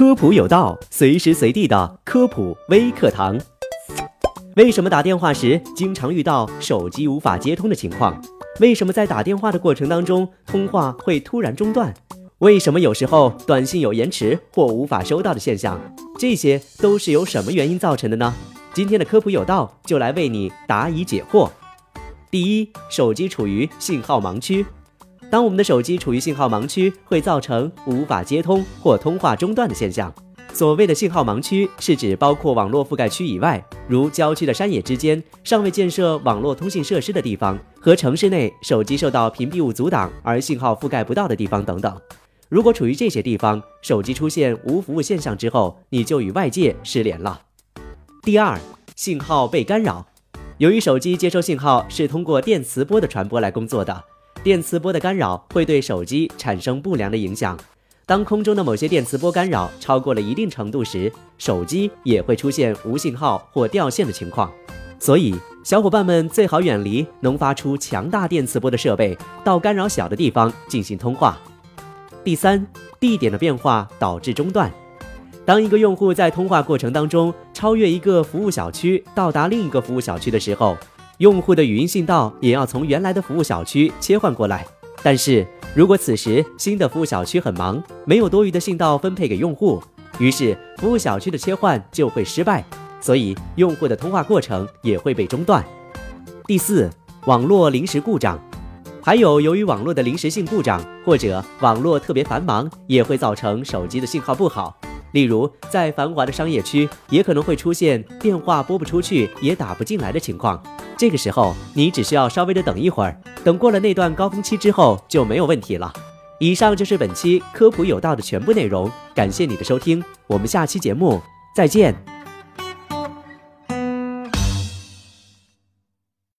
科普有道，随时随地的科普微课堂。为什么打电话时经常遇到手机无法接通的情况？为什么在打电话的过程当中，通话会突然中断？为什么有时候短信有延迟或无法收到的现象？这些都是由什么原因造成的呢？今天的科普有道就来为你答疑解惑。第一，手机处于信号盲区。当我们的手机处于信号盲区，会造成无法接通或通话中断的现象。所谓的信号盲区，是指包括网络覆盖区以外，如郊区的山野之间、尚未建设网络通信设施的地方和城市内手机受到屏蔽物阻挡而信号覆盖不到的地方等等。如果处于这些地方，手机出现无服务现象之后，你就与外界失联了。第二，信号被干扰。由于手机接收信号是通过电磁波的传播来工作的。电磁波的干扰会对手机产生不良的影响。当空中的某些电磁波干扰超过了一定程度时，手机也会出现无信号或掉线的情况。所以，小伙伴们最好远离能发出强大电磁波的设备，到干扰小的地方进行通话。第三，地点的变化导致中断。当一个用户在通话过程当中超越一个服务小区，到达另一个服务小区的时候，用户的语音信道也要从原来的服务小区切换过来，但是如果此时新的服务小区很忙，没有多余的信道分配给用户，于是服务小区的切换就会失败，所以用户的通话过程也会被中断。第四，网络临时故障，还有由于网络的临时性故障或者网络特别繁忙，也会造成手机的信号不好。例如在繁华的商业区，也可能会出现电话拨不出去也打不进来的情况。这个时候，你只需要稍微的等一会儿，等过了那段高峰期之后就没有问题了。以上就是本期科普有道的全部内容，感谢你的收听，我们下期节目再见。